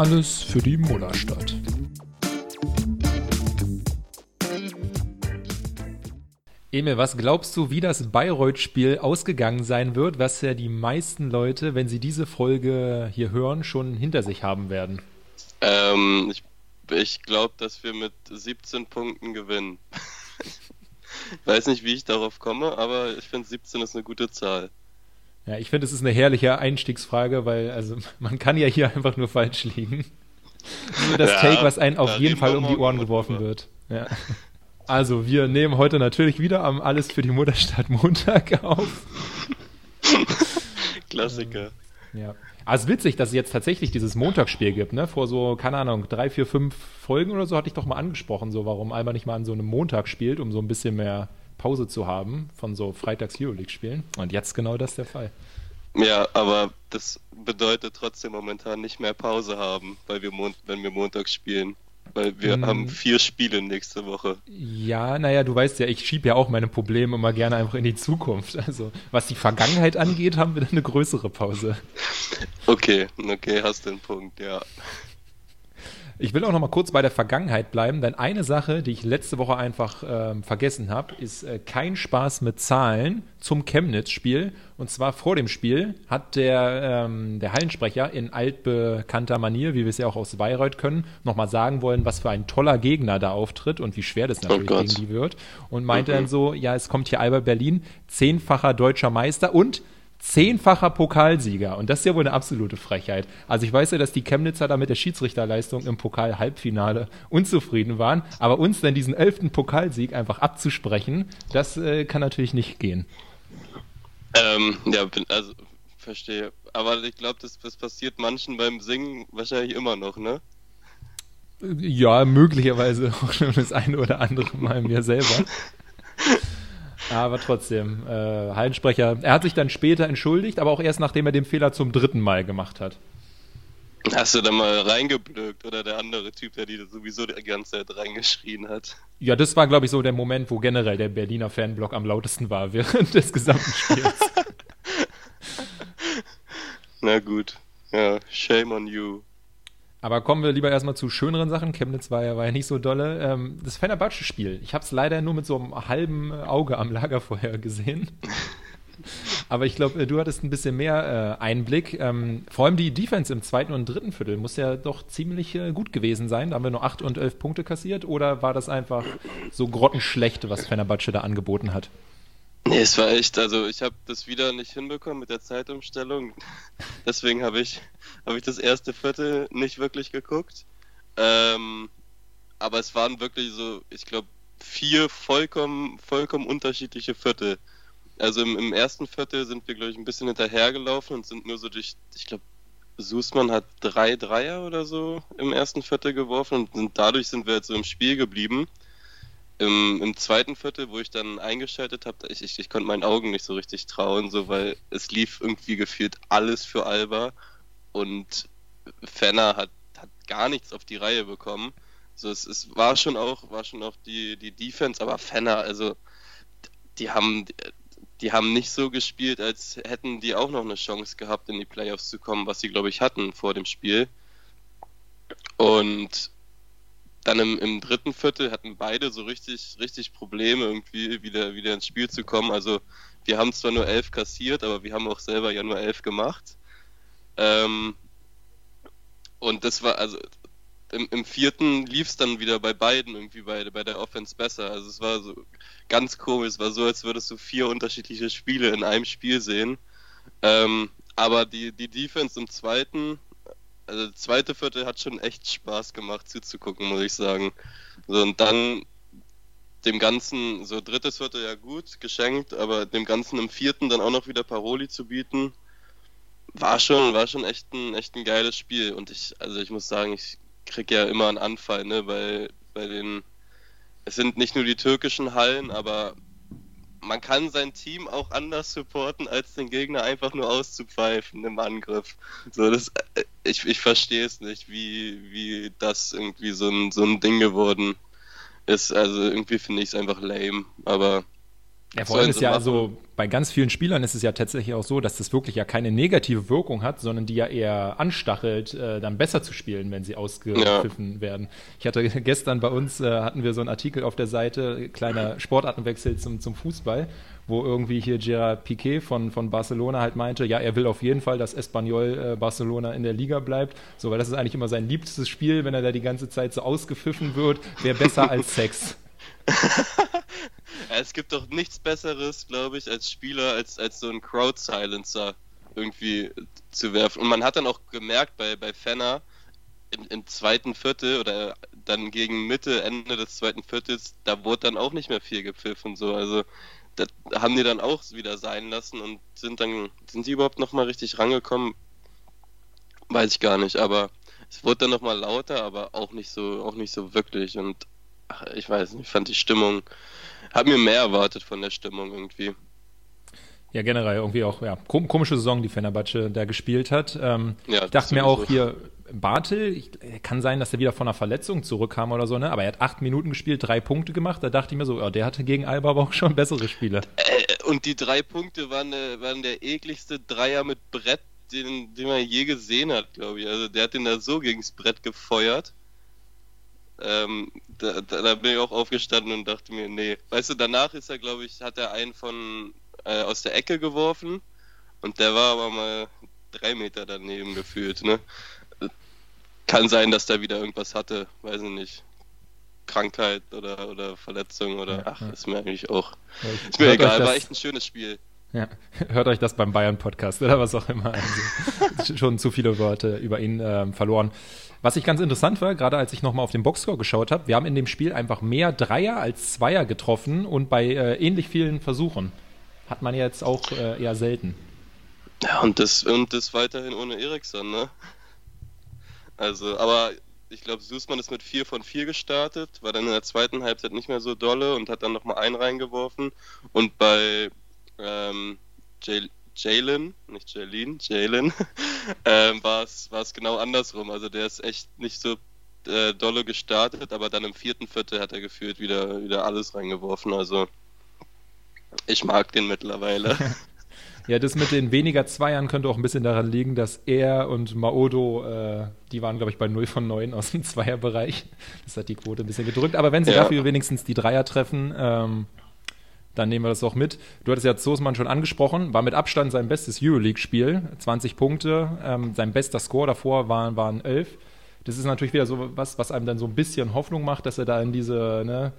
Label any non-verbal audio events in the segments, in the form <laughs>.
Alles für die Mullerstadt. Emil, was glaubst du, wie das Bayreuth-Spiel ausgegangen sein wird, was ja die meisten Leute, wenn sie diese Folge hier hören, schon hinter sich haben werden? Ähm, ich ich glaube, dass wir mit 17 Punkten gewinnen. <laughs> ich weiß nicht, wie ich darauf komme, aber ich finde 17 ist eine gute Zahl. Ja, ich finde, es ist eine herrliche Einstiegsfrage, weil also <laughs> man kann ja hier einfach nur falsch liegen. Nur das ja, Take, was einen auf jeden Fall um die Ohren geworfen wird. Ja. Also, wir nehmen heute natürlich wieder am Alles für die Mutterstadt Montag auf. <laughs> Klassiker. Ja. Also witzig, dass es jetzt tatsächlich dieses Montagsspiel gibt, ne? Vor so, keine Ahnung, drei, vier, fünf Folgen oder so hatte ich doch mal angesprochen, so warum Alba nicht mal an so einem Montag spielt, um so ein bisschen mehr Pause zu haben von so Freitags Euroleague-Spielen. Und jetzt genau das der Fall. Ja, aber das bedeutet trotzdem momentan nicht mehr Pause haben, weil wir wenn wir montags spielen. Weil wir hm. haben vier Spiele nächste Woche. Ja, naja, du weißt ja, ich schiebe ja auch meine Probleme immer gerne einfach in die Zukunft. Also, was die Vergangenheit angeht, haben wir dann eine größere Pause. Okay, okay, hast den Punkt, ja. Ich will auch noch mal kurz bei der Vergangenheit bleiben, denn eine Sache, die ich letzte Woche einfach ähm, vergessen habe, ist äh, kein Spaß mit Zahlen zum Chemnitz-Spiel. Und zwar vor dem Spiel hat der, ähm, der Hallensprecher in altbekannter Manier, wie wir es ja auch aus Bayreuth können, nochmal sagen wollen, was für ein toller Gegner da auftritt und wie schwer das oh natürlich oh gegen die wird. Und meinte mhm. dann so, ja, es kommt hier Alba Berlin, zehnfacher deutscher Meister und zehnfacher Pokalsieger. Und das ist ja wohl eine absolute Frechheit. Also ich weiß ja, dass die Chemnitzer da mit der Schiedsrichterleistung im Pokal-Halbfinale unzufrieden waren. Aber uns dann diesen elften Pokalsieg einfach abzusprechen, das äh, kann natürlich nicht gehen. Ähm, ja, also verstehe. Aber ich glaube, das, das passiert manchen beim Singen wahrscheinlich immer noch, ne? Ja, möglicherweise <laughs> auch schon das eine oder andere Mal mir selber. <laughs> Aber trotzdem, äh, Hallensprecher, er hat sich dann später entschuldigt, aber auch erst nachdem er den Fehler zum dritten Mal gemacht hat. Hast du da mal reingeblökt oder der andere Typ, der die sowieso die ganze Zeit reingeschrien hat? Ja, das war, glaube ich, so der Moment, wo generell der Berliner Fanblock am lautesten war <laughs> während des gesamten Spiels. <laughs> Na gut. Ja, shame on you. Aber kommen wir lieber erstmal zu schöneren Sachen. Chemnitz war ja, war ja nicht so dolle. Ähm, das Fenerbahce-Spiel. Ich habe es leider nur mit so einem halben Auge am Lagerfeuer <laughs> gesehen. Aber ich glaube, du hattest ein bisschen mehr äh, Einblick. Ähm, vor allem die Defense im zweiten und dritten Viertel muss ja doch ziemlich äh, gut gewesen sein. Da haben wir nur acht und elf Punkte kassiert. Oder war das einfach so grottenschlecht, was Fenerbahce da angeboten hat? Nee, es war echt, also ich habe das wieder nicht hinbekommen mit der Zeitumstellung. <laughs> Deswegen habe ich, hab ich das erste Viertel nicht wirklich geguckt. Ähm, aber es waren wirklich so, ich glaube, vier vollkommen, vollkommen unterschiedliche Viertel. Also im, im ersten Viertel sind wir, glaube ich, ein bisschen hinterhergelaufen und sind nur so durch, ich glaube, Sußmann hat drei Dreier oder so im ersten Viertel geworfen und sind, dadurch sind wir jetzt so im Spiel geblieben. Im, Im, zweiten Viertel, wo ich dann eingeschaltet habe, ich, ich, ich konnte meinen Augen nicht so richtig trauen, so weil es lief irgendwie gefühlt alles für Alba und Fenner hat, hat gar nichts auf die Reihe bekommen. So, es, es war schon auch, war schon auch die, die Defense, aber Fenner, also die haben, die haben nicht so gespielt, als hätten die auch noch eine Chance gehabt, in die Playoffs zu kommen, was sie, glaube ich, hatten vor dem Spiel. Und dann im, im dritten Viertel hatten beide so richtig, richtig Probleme, irgendwie wieder, wieder ins Spiel zu kommen. Also wir haben zwar nur elf kassiert, aber wir haben auch selber ja nur elf gemacht. Ähm, und das war, also im, im vierten lief es dann wieder bei beiden irgendwie bei, bei der Offense besser. Also es war so ganz komisch, es war so, als würdest du vier unterschiedliche Spiele in einem Spiel sehen. Ähm, aber die, die Defense im zweiten also das zweite Viertel hat schon echt Spaß gemacht zuzugucken, muss ich sagen. So, und dann dem Ganzen, so drittes Viertel ja gut, geschenkt, aber dem Ganzen im vierten dann auch noch wieder Paroli zu bieten, war schon, war schon echt ein, echt ein geiles Spiel. Und ich, also ich muss sagen, ich krieg ja immer einen Anfall, ne, bei, bei den, es sind nicht nur die türkischen Hallen, aber man kann sein Team auch anders supporten, als den Gegner einfach nur auszupfeifen im Angriff. So, das, äh, ich, ich verstehe es nicht, wie, wie das irgendwie so ein, so ein Ding geworden ist. Also irgendwie finde ich es einfach lame, aber Ja, vor allem ist ja also bei ganz vielen Spielern ist es ja tatsächlich auch so, dass das wirklich ja keine negative Wirkung hat, sondern die ja eher anstachelt, äh, dann besser zu spielen, wenn sie ausgepfiffen ja. werden. Ich hatte <laughs> gestern bei uns äh, hatten wir so einen Artikel auf der Seite, kleiner Sportartenwechsel zum, zum Fußball, wo irgendwie hier Gerard Piquet von, von Barcelona halt meinte, ja, er will auf jeden Fall, dass Espanyol äh, Barcelona in der Liga bleibt, so, weil das ist eigentlich immer sein liebstes Spiel, wenn er da die ganze Zeit so ausgepfiffen wird, wäre besser als <laughs> Sex. es gibt doch nichts Besseres, glaube ich, als Spieler, als, als so ein Crowd-Silencer irgendwie zu werfen. Und man hat dann auch gemerkt bei, bei Fenner im, im, zweiten Viertel oder dann gegen Mitte, Ende des zweiten Viertels, da wurde dann auch nicht mehr viel gepfiffen. So. Also das haben die dann auch wieder sein lassen und sind dann, sind die überhaupt nochmal richtig rangekommen? Weiß ich gar nicht, aber es wurde dann nochmal lauter, aber auch nicht so, auch nicht so wirklich. Und ach, ich weiß nicht, ich fand die Stimmung, habe mir mehr erwartet von der Stimmung irgendwie. Ja, generell irgendwie auch, ja, komische Saison, die Fenerbahce da gespielt hat. Ähm, ja, ich dachte mir auch hier, Bartel, ich, kann sein, dass er wieder von einer Verletzung zurückkam oder so, ne? Aber er hat acht Minuten gespielt, drei Punkte gemacht. Da dachte ich mir so, oh, der hatte gegen Alba aber auch schon bessere Spiele. Äh, und die drei Punkte waren, äh, waren der ekligste Dreier mit Brett, den, den man je gesehen hat, glaube ich. Also der hat den da so gegens Brett gefeuert. Ähm, da, da, da, bin ich auch aufgestanden und dachte mir, nee. Weißt du, danach ist er, glaube ich, hat er einen von äh, aus der Ecke geworfen und der war aber mal drei Meter daneben gefühlt, ne? Kann sein, dass der wieder irgendwas hatte, weiß ich nicht. Krankheit oder, oder Verletzung oder ja, ach, ja. ist mir eigentlich auch. ist mir egal, war echt ein schönes Spiel. Ja, <laughs> hört euch das beim Bayern-Podcast oder was auch immer. Also, <laughs> schon zu viele Worte über ihn ähm, verloren. Was ich ganz interessant war, gerade als ich nochmal auf den Boxscore geschaut habe, wir haben in dem Spiel einfach mehr Dreier als Zweier getroffen und bei äh, ähnlich vielen Versuchen. Hat man jetzt auch äh, eher selten. Ja, und das, und das weiterhin ohne Eriksson, ne? Also, aber ich glaube, Sußmann ist mit 4 von 4 gestartet, war dann in der zweiten Halbzeit nicht mehr so dolle und hat dann nochmal einen reingeworfen. Und bei ähm, Jalen, nicht Jalen, Jalen, <laughs> ähm, war es genau andersrum. Also der ist echt nicht so äh, dolle gestartet, aber dann im vierten Viertel hat er gefühlt wieder, wieder alles reingeworfen. Also ich mag den mittlerweile. <laughs> ja, das mit den weniger Zweiern könnte auch ein bisschen daran liegen, dass er und Maodo, äh, die waren, glaube ich, bei 0 von 9 aus dem Zweierbereich. Das hat die Quote ein bisschen gedrückt. Aber wenn sie ja. dafür wenigstens die Dreier treffen, ähm, dann nehmen wir das auch mit. Du hattest ja Zosmann schon angesprochen, war mit Abstand sein bestes Euroleague-Spiel, 20 Punkte, ähm, sein bester Score davor waren, waren 11. Das ist natürlich wieder so was, was einem dann so ein bisschen Hoffnung macht, dass er da in diese ne,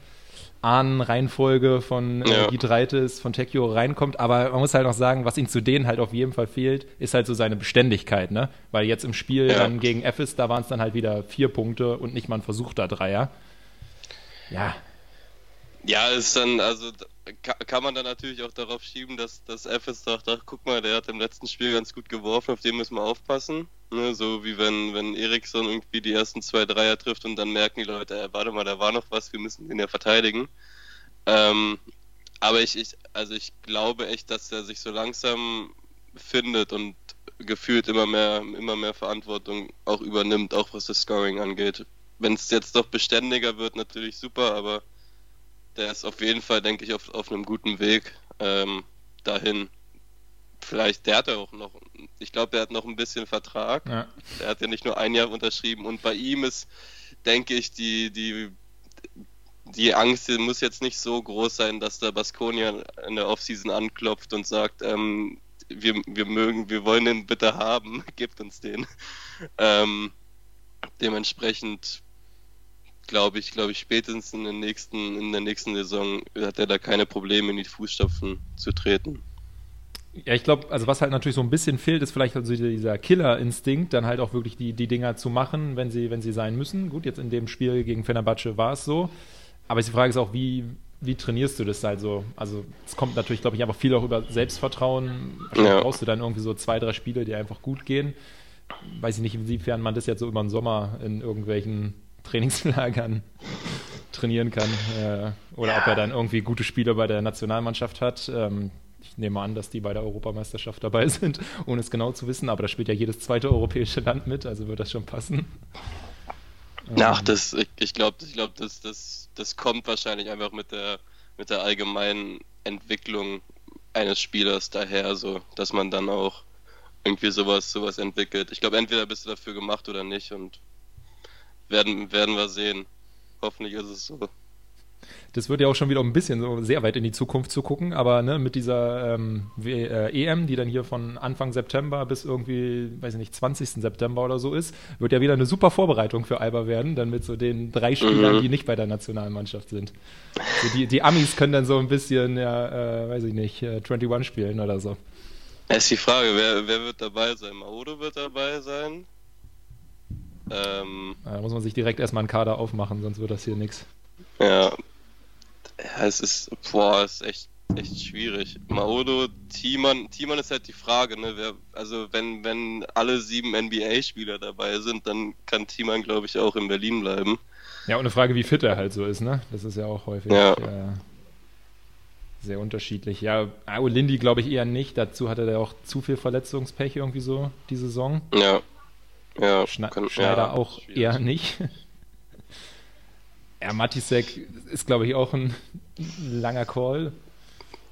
Ahnenreihenfolge von äh, ja. Gidreitis, von Tekio reinkommt. Aber man muss halt auch sagen, was ihm zu denen halt auf jeden Fall fehlt, ist halt so seine Beständigkeit, ne? Weil jetzt im Spiel ja. dann gegen Ephes, da waren es dann halt wieder vier Punkte und nicht mal ein versuchter Dreier. Ja. Ja, ist dann, also kann man dann natürlich auch darauf schieben, dass, dass FS sagt, ach guck mal, der hat im letzten Spiel ganz gut geworfen, auf den müssen wir aufpassen. Ne, so wie wenn, wenn Eriksson irgendwie die ersten zwei Dreier trifft und dann merken die Leute, äh, warte mal, da war noch was, wir müssen den ja verteidigen. Ähm, aber ich, ich, also ich glaube echt, dass er sich so langsam findet und gefühlt immer mehr, immer mehr Verantwortung auch übernimmt, auch was das Scoring angeht. Wenn es jetzt doch beständiger wird, natürlich super, aber der ist auf jeden Fall, denke ich, auf, auf einem guten Weg ähm, dahin. Vielleicht, der hat ja auch noch, ich glaube, der hat noch ein bisschen Vertrag. Ja. Der hat ja nicht nur ein Jahr unterschrieben und bei ihm ist, denke ich, die, die, die Angst muss jetzt nicht so groß sein, dass der Baskonia in der Offseason anklopft und sagt, ähm, wir, wir mögen, wir wollen den bitte haben, <laughs> gibt uns den. Ähm, dementsprechend glaube ich, glaube ich, spätestens in, den nächsten, in der nächsten Saison hat er da keine Probleme, in die Fußstapfen zu treten. Ja, ich glaube, also was halt natürlich so ein bisschen fehlt, ist vielleicht also dieser Killer-Instinkt, dann halt auch wirklich die, die Dinger zu machen, wenn sie, wenn sie sein müssen. Gut, jetzt in dem Spiel gegen Fenerbahce war es so. Aber die Frage ist auch, wie, wie trainierst du das halt so? Also es kommt natürlich, glaube ich, einfach viel auch über Selbstvertrauen. Wahrscheinlich ja. brauchst du dann irgendwie so zwei, drei Spiele, die einfach gut gehen. Weiß ich nicht, inwiefern man das jetzt so über den Sommer in irgendwelchen <laughs> Trainingslagern trainieren kann. Äh, oder ja. ob er dann irgendwie gute Spiele bei der Nationalmannschaft hat. Ähm, ich nehme an, dass die bei der Europameisterschaft dabei <laughs> sind, ohne es genau zu wissen. Aber da spielt ja jedes zweite europäische Land mit, also wird das schon passen. Ach, ähm, das, ich, ich glaube, ich glaub, das, das, das kommt wahrscheinlich einfach mit der, mit der allgemeinen Entwicklung eines Spielers daher, so dass man dann auch irgendwie sowas, sowas entwickelt. Ich glaube, entweder bist du dafür gemacht oder nicht und werden, werden wir sehen. Hoffentlich ist es so. Das wird ja auch schon wieder ein bisschen so sehr weit in die Zukunft zu gucken, aber ne, mit dieser ähm, w äh, EM, die dann hier von Anfang September bis irgendwie, weiß ich nicht, 20. September oder so ist, wird ja wieder eine super Vorbereitung für Alba werden, dann mit so den drei Spielern, mhm. die nicht bei der Nationalmannschaft sind. Also die, die Amis können dann so ein bisschen, ja, äh, weiß ich nicht, äh, 21 spielen oder so. Es ist die Frage, wer, wer wird dabei sein? Maodo wird dabei sein. Ähm, da muss man sich direkt erstmal einen Kader aufmachen, sonst wird das hier nichts. Ja, ja, es ist, boah, es ist echt, echt schwierig. Maodo, Thiemann, Thiemann ist halt die Frage, ne? Wer, also wenn, wenn alle sieben NBA-Spieler dabei sind, dann kann Thiemann, glaube ich, auch in Berlin bleiben. Ja, und eine Frage, wie fit er halt so ist, ne? Das ist ja auch häufig ja. äh, sehr unterschiedlich. Ja, Lindy glaube ich eher nicht. Dazu hatte er auch zu viel Verletzungspech irgendwie so, die Saison. Ja. Ja, Schne kann, Schneider ja, auch schwierig. eher nicht. Ja, Matisek ist, glaube ich, auch ein langer Call.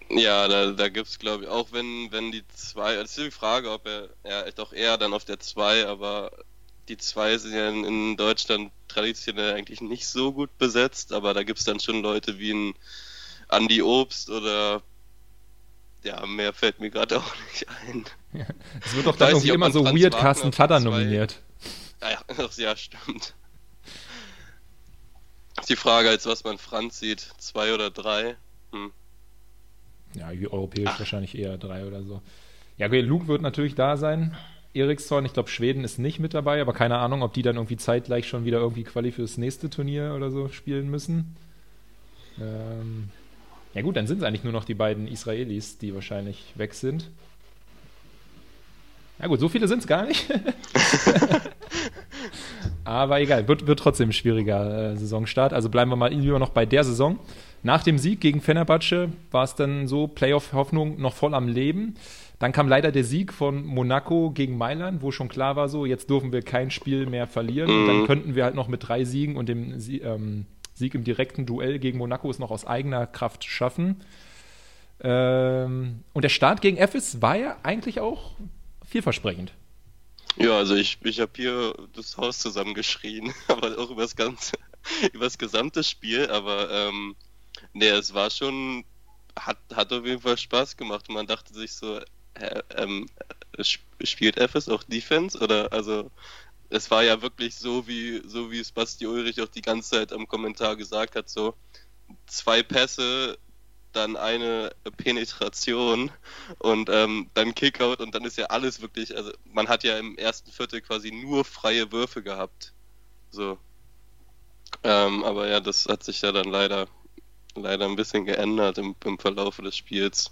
Ja, da, da gibt es, glaube ich, auch wenn, wenn die zwei, das ist die Frage, ob er, ja, doch eher dann auf der zwei, aber die zwei sind ja in, in Deutschland traditionell eigentlich nicht so gut besetzt, aber da gibt es dann schon Leute wie ein Andy Obst oder ja, mehr fällt mir gerade auch nicht ein. Ja, es wird doch dann irgendwie immer so weird Carsten Tada nominiert. Ja, <laughs> ja, ja, stimmt. Die Frage als was man Franz sieht, zwei oder drei. Hm. Ja, europäisch Ach. wahrscheinlich eher drei oder so. Ja, okay, Luke wird natürlich da sein. Eriksson, ich glaube, Schweden ist nicht mit dabei, aber keine Ahnung, ob die dann irgendwie zeitgleich schon wieder irgendwie Quali fürs nächste Turnier oder so spielen müssen. Ähm, ja gut, dann sind es eigentlich nur noch die beiden Israelis, die wahrscheinlich weg sind. Ja gut, so viele sind es gar nicht. <laughs> <laughs> Aber egal, wird, wird trotzdem ein schwieriger äh, Saisonstart. Also bleiben wir mal lieber noch bei der Saison. Nach dem Sieg gegen Fenerbahce war es dann so, Playoff-Hoffnung noch voll am Leben. Dann kam leider der Sieg von Monaco gegen Mailand, wo schon klar war, so jetzt dürfen wir kein Spiel mehr verlieren. Mhm. Dann könnten wir halt noch mit drei Siegen und dem ähm, Sieg im direkten Duell gegen Monaco es noch aus eigener Kraft schaffen. Ähm, und der Start gegen FS war ja eigentlich auch vielversprechend. Ja, also ich, ich habe hier das Haus zusammengeschrien, <laughs> aber auch über das ganze, <laughs> über das gesamte Spiel, aber ähm, nee, es war schon, hat, hat auf jeden Fall Spaß gemacht. Man dachte sich so, äh, ähm, spielt FS auch Defense? Oder also es war ja wirklich so wie so wie es Basti Ulrich auch die ganze Zeit am Kommentar gesagt hat, so zwei Pässe dann eine Penetration und ähm, dann Kickout und dann ist ja alles wirklich, also man hat ja im ersten Viertel quasi nur freie Würfe gehabt. So. Ähm, aber ja, das hat sich ja dann leider, leider ein bisschen geändert im, im Verlauf des Spiels.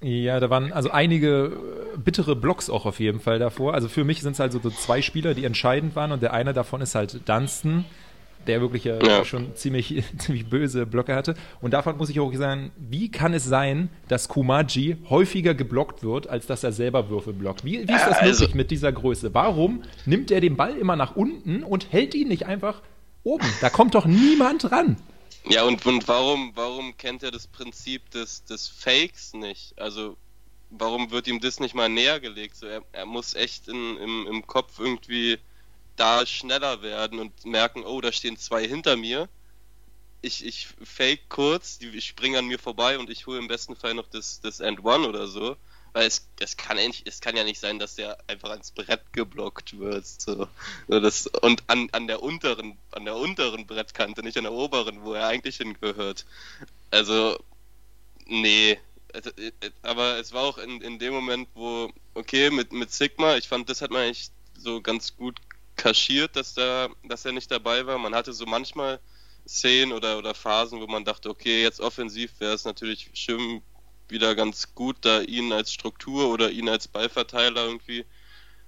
Ja, da waren also einige äh, bittere Blocks auch auf jeden Fall davor. Also für mich sind es halt so zwei Spieler, die entscheidend waren und der eine davon ist halt Dunstan, der wirklich äh, ja. schon ziemlich, <laughs> ziemlich böse Blöcke hatte. Und davon muss ich auch sagen, wie kann es sein, dass Kumaji häufiger geblockt wird, als dass er selber Würfel blockt? Wie, wie ist das also, möglich mit dieser Größe? Warum nimmt er den Ball immer nach unten und hält ihn nicht einfach oben? Da kommt doch niemand ran. Ja, und, und warum, warum kennt er das Prinzip des, des Fakes nicht? Also, warum wird ihm das nicht mal näher gelegt? So, er, er muss echt in, im, im Kopf irgendwie da schneller werden und merken, oh, da stehen zwei hinter mir. Ich, ich fake kurz, die springen an mir vorbei und ich hole im besten Fall noch das, das End One oder so. Weil es, es, kann nicht, es kann ja nicht sein, dass der einfach ans Brett geblockt wird. So. Das, und an, an, der unteren, an der unteren Brettkante, nicht an der oberen, wo er eigentlich hingehört. Also, nee. Also, äh, aber es war auch in, in dem Moment, wo, okay, mit, mit Sigma, ich fand, das hat man eigentlich so ganz gut kaschiert, dass, da, dass er nicht dabei war. Man hatte so manchmal Szenen oder, oder Phasen, wo man dachte, okay, jetzt offensiv wäre es natürlich schön wieder ganz gut, da ihn als Struktur oder ihn als Ballverteiler irgendwie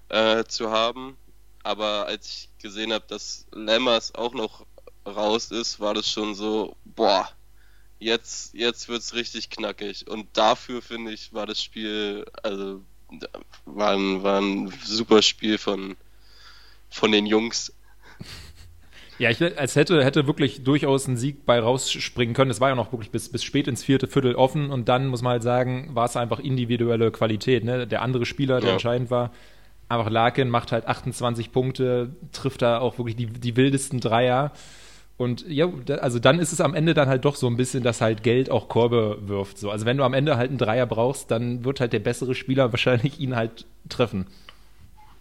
äh, zu haben. Aber als ich gesehen habe, dass Lemmers auch noch raus ist, war das schon so, boah, jetzt, jetzt wird es richtig knackig. Und dafür finde ich, war das Spiel, also war ein, war ein super Spiel von, von den Jungs. Ja, ich, als hätte, hätte wirklich durchaus ein Sieg bei rausspringen können. Es war ja noch wirklich bis, bis spät ins vierte Viertel offen und dann muss man halt sagen, war es einfach individuelle Qualität. Ne? Der andere Spieler, der ja. entscheidend war, einfach Larkin macht halt 28 Punkte, trifft da auch wirklich die, die wildesten Dreier. Und ja, also dann ist es am Ende dann halt doch so ein bisschen, dass halt Geld auch Korbe wirft. So. Also wenn du am Ende halt einen Dreier brauchst, dann wird halt der bessere Spieler <laughs> wahrscheinlich ihn halt treffen.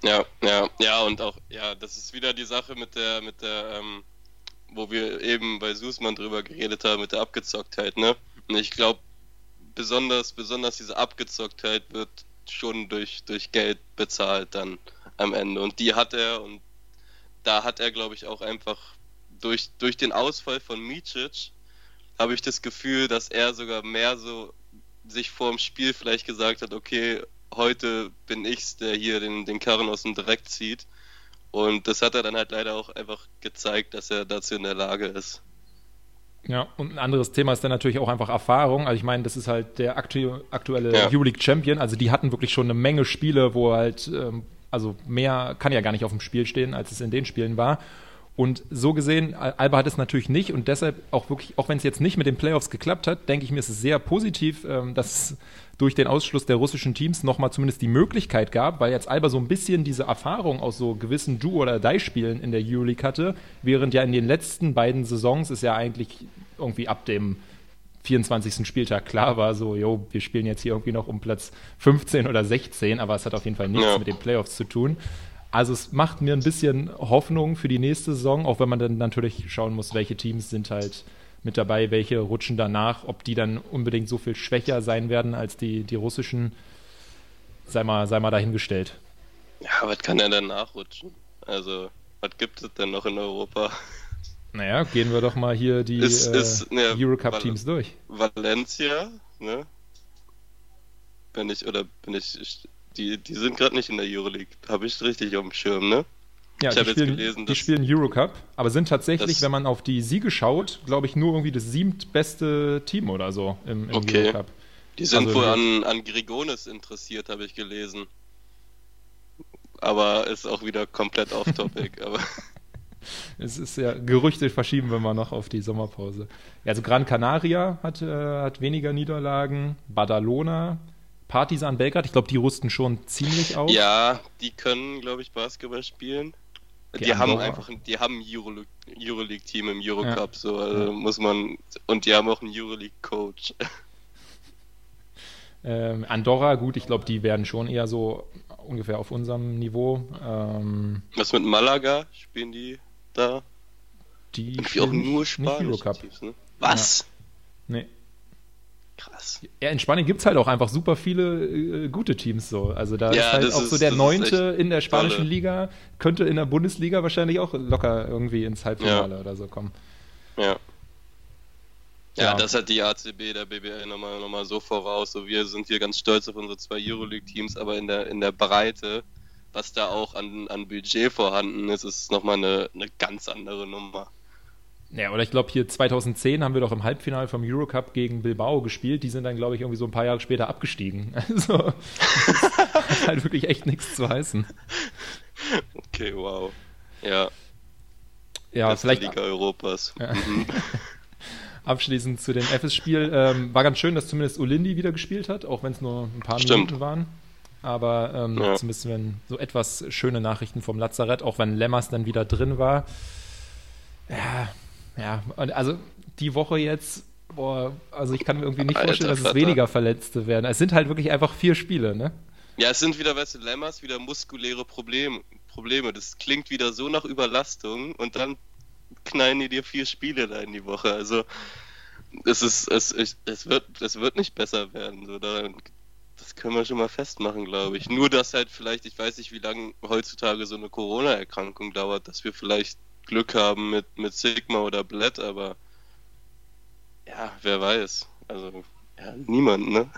Ja, ja, ja, und auch, ja, das ist wieder die Sache mit der, mit der, ähm, wo wir eben bei Susman drüber geredet haben, mit der Abgezocktheit, ne? Und ich glaube, besonders, besonders diese Abgezocktheit wird schon durch, durch Geld bezahlt dann am Ende. Und die hat er und da hat er, glaube ich, auch einfach durch, durch den Ausfall von Micic habe ich das Gefühl, dass er sogar mehr so sich vor dem Spiel vielleicht gesagt hat, okay, heute bin ich's, der hier den, den Karren aus dem Dreck zieht. Und das hat er dann halt leider auch einfach gezeigt, dass er dazu in der Lage ist. Ja, und ein anderes Thema ist dann natürlich auch einfach Erfahrung. Also ich meine, das ist halt der aktu aktuelle ja. Euroleague Champion. Also die hatten wirklich schon eine Menge Spiele, wo halt, ähm, also mehr kann ja gar nicht auf dem Spiel stehen, als es in den Spielen war. Und so gesehen, Alba hat es natürlich nicht und deshalb auch wirklich, auch wenn es jetzt nicht mit den Playoffs geklappt hat, denke ich mir, ist es sehr positiv, ähm, dass durch den Ausschluss der russischen Teams nochmal zumindest die Möglichkeit gab, weil jetzt Alba so ein bisschen diese Erfahrung aus so gewissen Duo- oder Die-Spielen in der Euroleague hatte, während ja in den letzten beiden Saisons ist ja eigentlich irgendwie ab dem 24. Spieltag klar war, so, jo, wir spielen jetzt hier irgendwie noch um Platz 15 oder 16, aber es hat auf jeden Fall nichts ja. mit den Playoffs zu tun. Also es macht mir ein bisschen Hoffnung für die nächste Saison, auch wenn man dann natürlich schauen muss, welche Teams sind halt mit dabei, welche rutschen danach, ob die dann unbedingt so viel schwächer sein werden als die, die russischen, sei mal, sei mal dahingestellt. Ja, was kann er denn nachrutschen? Also, was gibt es denn noch in Europa? Naja, gehen wir doch mal hier die ist, äh, ist, ne, Eurocup-Teams durch. Valencia, ne? Bin ich, oder bin ich die, die sind gerade nicht in der Euroleague. Habe ich richtig auf dem Schirm, ne? Ja, ich die, spielen, gelesen, die spielen Eurocup, aber sind tatsächlich, wenn man auf die Siege schaut, glaube ich, nur irgendwie das siebtbeste Team oder so im, im okay. Eurocup. Die sind also, wohl an, an Grigonis interessiert, habe ich gelesen. Aber ist auch wieder komplett off-topic. aber <laughs> <laughs> es ist ja, Gerüchte verschieben wir mal noch auf die Sommerpause. Ja, also Gran Canaria hat, äh, hat weniger Niederlagen, Badalona Partisan Belgrad, ich glaube, die rüsten schon ziemlich auf. Ja, die können, glaube ich, Basketball spielen. Okay, die haben einfach, die haben ein Euroleague-Team im Eurocup, ja. so also ja. muss man, und die haben auch einen Euroleague-Coach. <laughs> Ähm, Andorra, gut, ich glaube, die werden schon eher so ungefähr auf unserem Niveau. Ähm, Was mit Malaga? Spielen die da? Die spielen auch nur spanische Teams, ne? Was? Ja. Nee, Krass. Ja, in Spanien gibt es halt auch einfach super viele äh, gute Teams so. Also da ja, ist halt auch ist, so der Neunte in der spanischen tolle. Liga, könnte in der Bundesliga wahrscheinlich auch locker irgendwie ins Halbfinale ja. oder so kommen. Ja. Ja, ja, das hat die ACB, der BBL nochmal noch mal so voraus. So, wir sind hier ganz stolz auf unsere zwei Euroleague-Teams, aber in der, in der Breite, was da auch an, an Budget vorhanden ist, ist nochmal eine, eine ganz andere Nummer. Ja, oder ich glaube, hier 2010 haben wir doch im Halbfinale vom Eurocup gegen Bilbao gespielt. Die sind dann, glaube ich, irgendwie so ein paar Jahre später abgestiegen. <laughs> Also, das hat halt wirklich echt nichts zu heißen. Okay, wow. Ja. Ja, Beste vielleicht. Liga Europas. Ja. Mhm. <laughs> Abschließend zu dem FS-Spiel. Ähm, war ganz schön, dass zumindest Olindi wieder gespielt hat, auch wenn es nur ein paar Stimmt. Minuten waren. Aber ähm, ja. zumindest wenn so etwas schöne Nachrichten vom Lazarett, auch wenn Lemmers dann wieder drin war. Ja, ja, also die Woche jetzt, boah, also ich kann mir irgendwie nicht Alter, vorstellen, dass es weniger Verletzte werden. Es sind halt wirklich einfach vier Spiele, ne? Ja, es sind wieder, weißt du, Lemmers, wieder muskuläre Problem, Probleme. Das klingt wieder so nach Überlastung und dann knallen die dir vier Spiele da in die Woche. Also es ist, es, es wird, es wird nicht besser werden. So daran, das können wir schon mal festmachen, glaube ich. Nur, dass halt vielleicht, ich weiß nicht, wie lange heutzutage so eine Corona-Erkrankung dauert, dass wir vielleicht Glück haben mit, mit Sigma oder Blatt, aber ja, wer weiß. Also, ja, niemand, ne?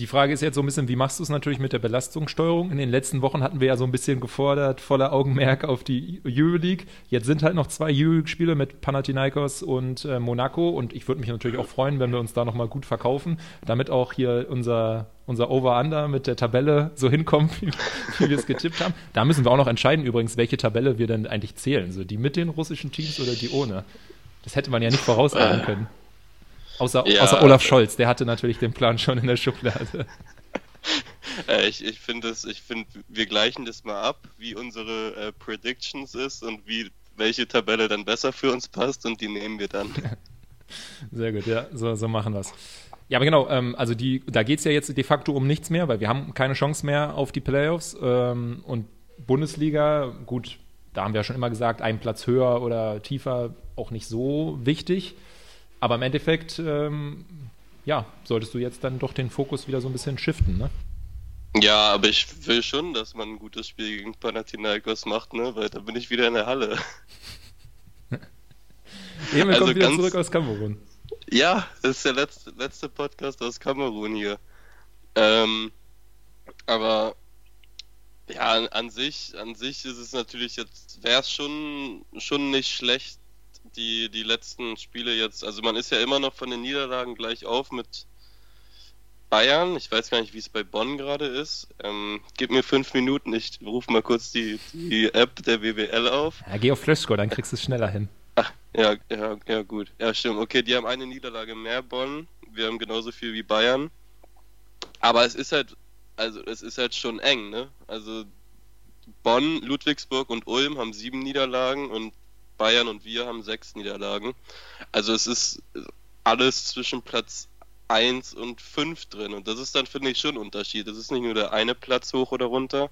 Die Frage ist jetzt so ein bisschen, wie machst du es natürlich mit der Belastungssteuerung? In den letzten Wochen hatten wir ja so ein bisschen gefordert, voller Augenmerk auf die Euroleague. Jetzt sind halt noch zwei Euroleague-Spiele mit Panathinaikos und äh, Monaco und ich würde mich natürlich auch freuen, wenn wir uns da nochmal gut verkaufen, damit auch hier unser, unser Over-Under mit der Tabelle so hinkommt, wie, wie wir es getippt haben. Da müssen wir auch noch entscheiden übrigens, welche Tabelle wir denn eigentlich zählen. So die mit den russischen Teams oder die ohne. Das hätte man ja nicht voraussagen können. Außer, ja, außer Olaf Scholz, der hatte natürlich den Plan schon in der Schublade. <laughs> Äh, ich ich finde, find, wir gleichen das mal ab, wie unsere äh, Predictions ist und wie welche Tabelle dann besser für uns passt und die nehmen wir dann. <laughs> Sehr gut, ja, so, so machen wir es. Ja, aber genau, ähm, also die, da geht es ja jetzt de facto um nichts mehr, weil wir haben keine Chance mehr auf die Playoffs. Ähm, und Bundesliga, gut, da haben wir ja schon immer gesagt, ein Platz höher oder tiefer auch nicht so wichtig. Aber im Endeffekt, ähm, ja, solltest du jetzt dann doch den Fokus wieder so ein bisschen shiften, ne? Ja, aber ich will schon, dass man ein gutes Spiel gegen Panathinaikos macht, ne? Weil da bin ich wieder in der Halle. <laughs> Emil also kommt wieder ganz, zurück aus Kamerun. Ja, das ist der letzte, letzte Podcast aus Kamerun hier. Ähm, aber ja, an, an, sich, an sich ist es natürlich jetzt, wäre es schon, schon nicht schlecht, die, die letzten Spiele jetzt, also man ist ja immer noch von den Niederlagen gleich auf mit Bayern. Ich weiß gar nicht, wie es bei Bonn gerade ist. Ähm, gib mir fünf Minuten, ich rufe mal kurz die, die App der WWL auf. Ja, geh auf Flashscore, dann kriegst du es schneller hin. Ach, ja, ja, ja, gut. Ja, stimmt. Okay, die haben eine Niederlage mehr, Bonn. Wir haben genauso viel wie Bayern. Aber es ist halt, also es ist halt schon eng, ne? Also Bonn, Ludwigsburg und Ulm haben sieben Niederlagen und Bayern und wir haben sechs Niederlagen. Also es ist alles zwischen Platz 1 und 5 drin. Und das ist dann, finde ich, schon ein Unterschied. Das ist nicht nur der eine Platz hoch oder runter,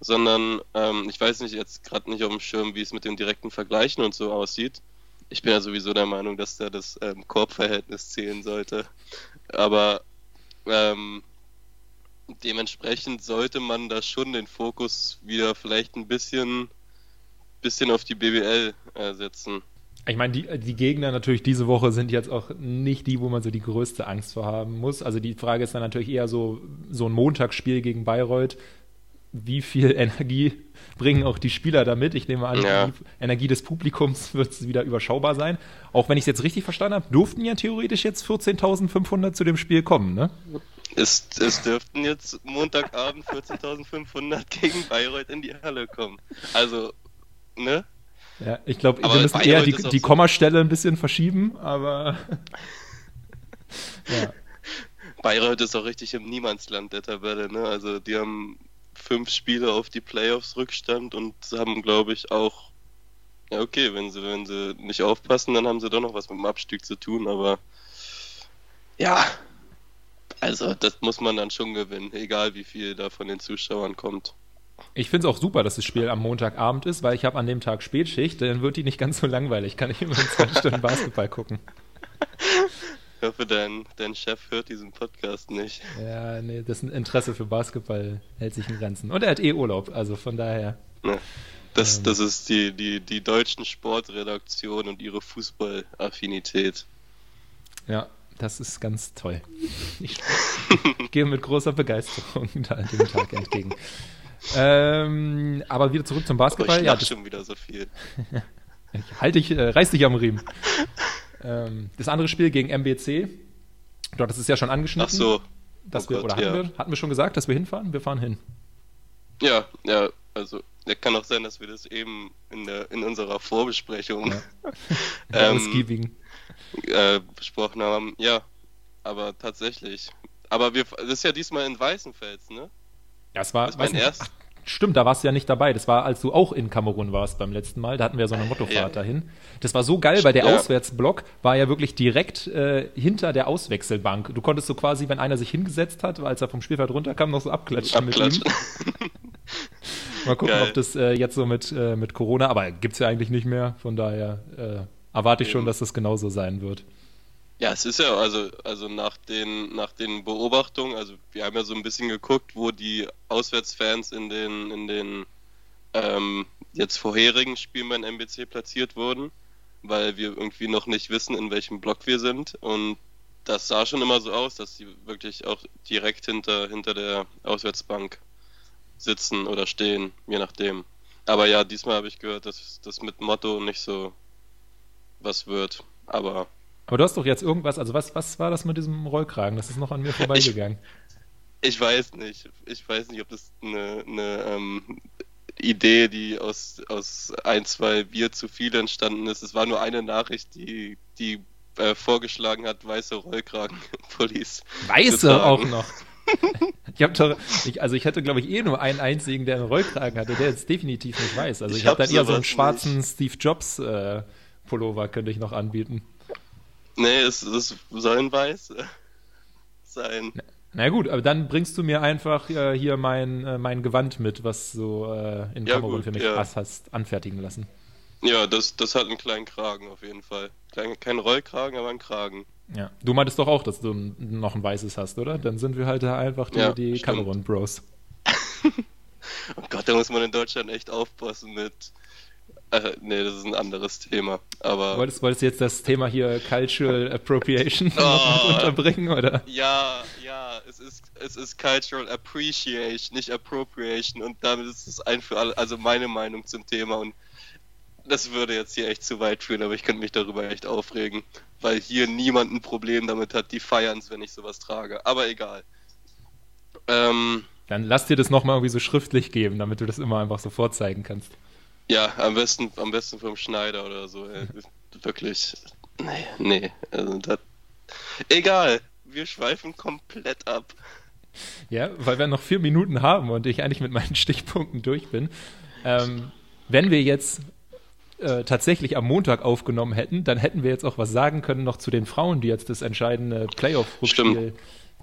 sondern ähm, ich weiß nicht jetzt gerade nicht auf dem Schirm, wie es mit den direkten Vergleichen und so aussieht. Ich bin ja sowieso der Meinung, dass da das ähm, Korbverhältnis zählen sollte. Aber ähm, dementsprechend sollte man da schon den Fokus wieder vielleicht ein bisschen bisschen auf die BBL äh, setzen. Ich meine, die, die Gegner natürlich diese Woche sind jetzt auch nicht die, wo man so die größte Angst vor haben muss. Also die Frage ist dann natürlich eher so, so ein Montagsspiel gegen Bayreuth. Wie viel <laughs> Energie bringen auch die Spieler damit? Ich nehme an, ja. die Energie des Publikums <laughs> wird wieder überschaubar sein. Auch wenn ich es jetzt richtig verstanden habe, durften ja theoretisch jetzt 14.500 zu dem Spiel kommen, ne? Es, es dürften jetzt Montagabend 14.500 gegen Bayreuth in die Halle kommen. Also ne? Ja, ich glaube, wir müssen eher die, die Kommastelle ein bisschen verschieben, aber. ja. <laughs> Bayreuth ist auch richtig im Niemandsland der Tabelle, ne? Also die haben fünf Spiele auf die Playoffs Rückstand und haben, glaube ich, auch. Ja, okay, wenn sie, wenn sie nicht aufpassen, dann haben sie doch noch was mit dem Abstieg zu tun, aber ja, also das muss man dann schon gewinnen, egal wie viel da von den Zuschauern kommt. Ich finde es auch super, dass das Spiel am Montagabend ist, weil ich habe an dem Tag Spätschicht, dann wird die nicht ganz so langweilig. Kann ich immer in zwei Stunden Basketball gucken. Ich hoffe, dein, dein Chef hört diesen Podcast nicht. Ja, nee, das Interesse für Basketball hält sich in Grenzen. Und er hat eh Urlaub, also von daher. Ja, das, ähm, das ist die, die, die deutschen Sportredaktion und ihre Fußballaffinität. Ja, das ist ganz toll. Ich <laughs> gehe mit großer Begeisterung da an dem Tag entgegen. Ähm, aber wieder zurück zum Basketball. Aber ich ja, das, schon wieder so viel. <laughs> halt dich, äh, reiß dich am Riemen. <laughs> ähm, das andere Spiel gegen MBC, dort ist es ja schon angeschnitten. Ach so. Dass oh wir, Gott, oder hatten, ja. wir, hatten wir schon gesagt, dass wir hinfahren? Wir fahren hin. Ja, ja, also ja, kann auch sein, dass wir das eben in, der, in unserer Vorbesprechung ja. <laughs> ähm, äh, besprochen haben. Ja, aber tatsächlich. Aber wir, das ist ja diesmal in Weißenfels, ne? Ja, es war. Das mein erst. Ach, stimmt, da warst du ja nicht dabei. Das war, als du auch in Kamerun warst beim letzten Mal. Da hatten wir so eine Mottofahrt ja. dahin. Das war so geil, weil der ja. Auswärtsblock war ja wirklich direkt äh, hinter der Auswechselbank. Du konntest so quasi, wenn einer sich hingesetzt hat, als er vom Spielfeld runterkam, noch so abklatschen, abklatschen. mit ihm. <laughs> Mal gucken, geil. ob das äh, jetzt so mit, äh, mit Corona, aber gibt's ja eigentlich nicht mehr. Von daher äh, erwarte ich schon, dass das genauso sein wird. Ja, es ist ja, also, also nach den, nach den Beobachtungen, also wir haben ja so ein bisschen geguckt, wo die Auswärtsfans in den, in den ähm, jetzt vorherigen Spielen beim MBC platziert wurden, weil wir irgendwie noch nicht wissen, in welchem Block wir sind. Und das sah schon immer so aus, dass sie wirklich auch direkt hinter, hinter der Auswärtsbank sitzen oder stehen, je nachdem. Aber ja, diesmal habe ich gehört, dass das mit Motto nicht so was wird. Aber. Aber du hast doch jetzt irgendwas, also was, was war das mit diesem Rollkragen? Das ist noch an mir vorbeigegangen. Ich, ich weiß nicht. Ich weiß nicht, ob das eine, eine ähm, Idee, die aus, aus ein, zwei Bier zu viel entstanden ist. Es war nur eine Nachricht, die, die äh, vorgeschlagen hat, weiße Rollkragen-Pullis. Weiße auch noch. <laughs> ich habe doch, ich, also ich hätte glaube ich eh nur einen einzigen, der einen Rollkragen hatte, der jetzt definitiv nicht weiß. Also ich, ich habe hab dann eher so einen schwarzen nicht. Steve Jobs äh, Pullover könnte ich noch anbieten. Nee, es, soll ein weiß <laughs> sein. Na, gut, aber dann bringst du mir einfach äh, hier mein, äh, mein Gewand mit, was du äh, in ja, Kamerun gut, für mich ja. hast anfertigen lassen. Ja, das, das hat einen kleinen Kragen auf jeden Fall. Klein, kein Rollkragen, aber ein Kragen. Ja. Du meintest doch auch, dass du noch ein weißes hast, oder? Dann sind wir halt einfach die, ja, die Cameron Bros. <laughs> oh Gott, da muss man in Deutschland echt aufpassen mit. Äh, nee, das ist ein anderes Thema. Aber wolltest, wolltest du jetzt das Thema hier Cultural <laughs> Appropriation oh, unterbringen, oder? Ja, ja, es ist, es ist Cultural Appreciation, nicht Appropriation. Und damit ist es ein für alle, also meine Meinung zum Thema. Und das würde jetzt hier echt zu weit führen, aber ich könnte mich darüber echt aufregen, weil hier niemand ein Problem damit hat. Die feiern es, wenn ich sowas trage. Aber egal. Ähm, Dann lass dir das nochmal irgendwie so schriftlich geben, damit du das immer einfach so vorzeigen kannst. Ja, am besten, am besten vom Schneider oder so. Ey. Wirklich. Nee, nee. Also das, egal. Wir schweifen komplett ab. Ja, weil wir noch vier Minuten haben und ich eigentlich mit meinen <laughs> Stichpunkten durch bin. Ähm, wenn wir jetzt äh, tatsächlich am Montag aufgenommen hätten, dann hätten wir jetzt auch was sagen können noch zu den Frauen, die jetzt das entscheidende Playoff-Rückspiel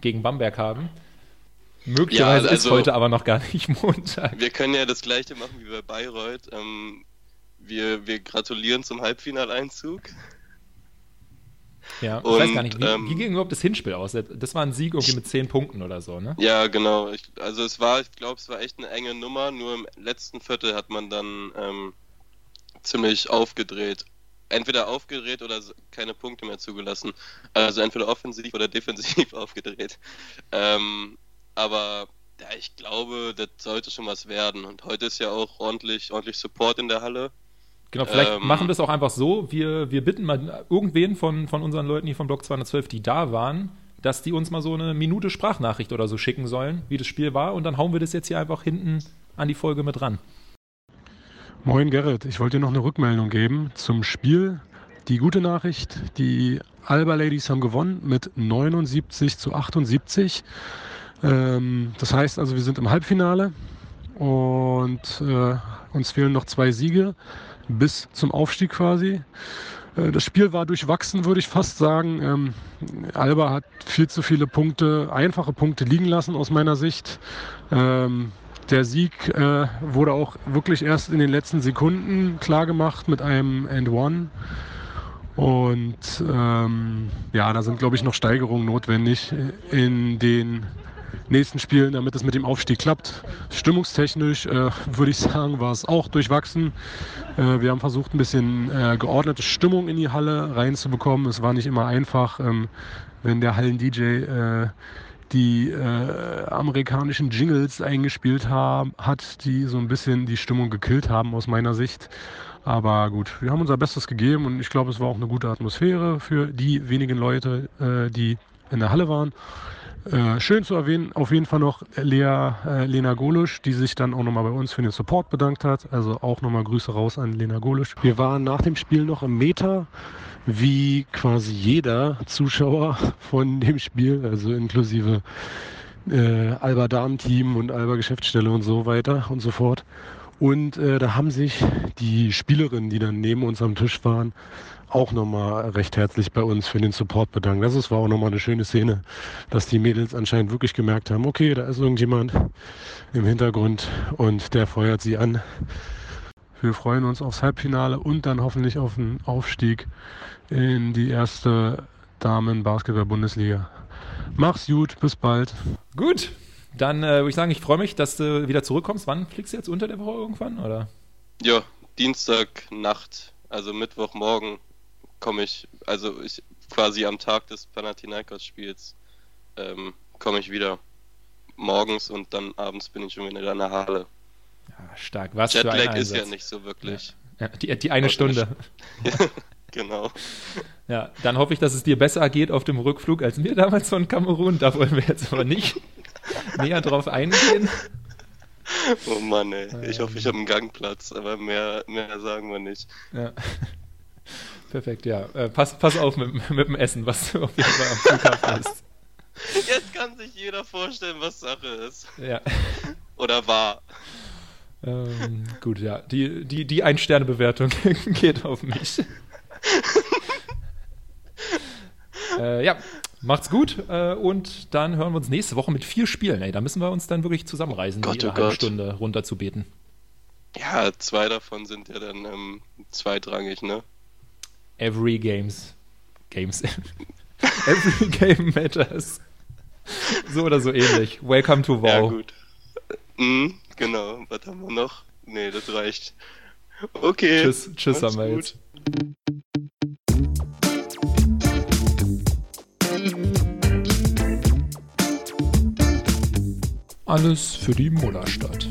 gegen Bamberg haben. Möglicherweise ja, also, ist heute aber noch gar nicht <laughs> Montag. Wir können ja das gleiche machen wie bei Bayreuth. Ähm, wir, wir gratulieren zum Halbfinaleinzug. Ja, ich und, weiß gar nicht, wie, ähm, wie, ging überhaupt das Hinspiel aus? Das war ein Sieg irgendwie mit zehn Punkten oder so, ne? Ja, genau. Ich, also es war, ich glaube, es war echt eine enge Nummer. Nur im letzten Viertel hat man dann ähm, ziemlich aufgedreht. Entweder aufgedreht oder keine Punkte mehr zugelassen. Also entweder offensiv oder defensiv <laughs> aufgedreht. Ähm, aber ja, ich glaube, das sollte schon was werden. Und heute ist ja auch ordentlich, ordentlich Support in der Halle. Genau, vielleicht ähm, machen wir es auch einfach so. Wir, wir bitten mal irgendwen von, von unseren Leuten hier vom Block 212, die da waren, dass die uns mal so eine Minute Sprachnachricht oder so schicken sollen, wie das Spiel war. Und dann hauen wir das jetzt hier einfach hinten an die Folge mit ran. Moin Gerrit, ich wollte dir noch eine Rückmeldung geben zum Spiel. Die gute Nachricht, die Alba Ladies haben gewonnen mit 79 zu 78. Ähm, das heißt also, wir sind im Halbfinale und äh, uns fehlen noch zwei Siege bis zum Aufstieg quasi. Äh, das Spiel war durchwachsen, würde ich fast sagen. Ähm, Alba hat viel zu viele Punkte, einfache Punkte liegen lassen aus meiner Sicht. Ähm, der Sieg äh, wurde auch wirklich erst in den letzten Sekunden klar gemacht mit einem End One. Und ähm, ja, da sind, glaube ich, noch Steigerungen notwendig in den nächsten Spielen, damit es mit dem Aufstieg klappt. Stimmungstechnisch äh, würde ich sagen, war es auch durchwachsen. Äh, wir haben versucht, ein bisschen äh, geordnete Stimmung in die Halle reinzubekommen. Es war nicht immer einfach, ähm, wenn der Hallen-DJ äh, die äh, amerikanischen Jingles eingespielt haben, hat, die so ein bisschen die Stimmung gekillt haben aus meiner Sicht. Aber gut, wir haben unser Bestes gegeben und ich glaube, es war auch eine gute Atmosphäre für die wenigen Leute, äh, die in der Halle waren. Äh, schön zu erwähnen, auf jeden Fall noch Lea, äh, Lena Golusch, die sich dann auch nochmal bei uns für den Support bedankt hat. Also auch nochmal Grüße raus an Lena Golusch. Wir waren nach dem Spiel noch im Meta wie quasi jeder Zuschauer von dem Spiel, also inklusive äh, Alba Damen-Team und Alba Geschäftsstelle und so weiter und so fort. Und äh, da haben sich die Spielerinnen, die dann neben uns am Tisch waren, auch nochmal recht herzlich bei uns für den Support bedankt. Das war auch nochmal eine schöne Szene, dass die Mädels anscheinend wirklich gemerkt haben, okay, da ist irgendjemand im Hintergrund und der feuert sie an. Wir freuen uns aufs Halbfinale und dann hoffentlich auf einen Aufstieg in die erste Damen-Basketball-Bundesliga. Mach's gut, bis bald. Gut, dann äh, würde ich sagen, ich freue mich, dass du wieder zurückkommst. Wann fliegst du jetzt unter der Woche irgendwann? Oder? Ja, Dienstag Nacht, also Mittwochmorgen komme ich. Also ich quasi am Tag des Panathinaikos-Spiels ähm, komme ich wieder morgens und dann abends bin ich schon wieder in der Halle. Ja, stark. Was für ein Jetlag ist Einsatz. ja nicht so wirklich. Ja, die, die eine Also Stunde. <laughs> Genau. Ja, dann hoffe ich, dass es dir besser geht auf dem Rückflug als mir damals von Kamerun. Da wollen wir jetzt aber nicht <laughs> näher drauf eingehen. Oh Mann, ey. Ich hoffe, ich habe einen Gangplatz, aber mehr, mehr sagen wir nicht. Ja. Perfekt, ja. Äh, pass, pass auf mit, <laughs> mit dem Essen, was du auf jeden Fall am Flughafen isst. Jetzt kann sich jeder vorstellen, was Sache ist. Ja. <laughs> Oder war. Ähm, gut, ja. Die, die, die Ein-Sterne-Bewertung <laughs> geht auf mich. äh, ja, macht's gut äh, und dann hören wir uns nächste Woche mit vier Spielen. Ey, da müssen wir uns dann wirklich zusammenreisen, Gott, jede oh halbe. Stunde runterzubeten. Ja, zwei davon sind ja dann ähm, zweitrangig, ne? Every games. Games. <laughs> Every game matters. So oder so ähnlich. Welcome to Ja, WoW. gut. Mhm, genau. Was haben wir noch? Nee, das reicht. Okay. tschüss, tschüss, jetzt. Alles für die Mullerstadt.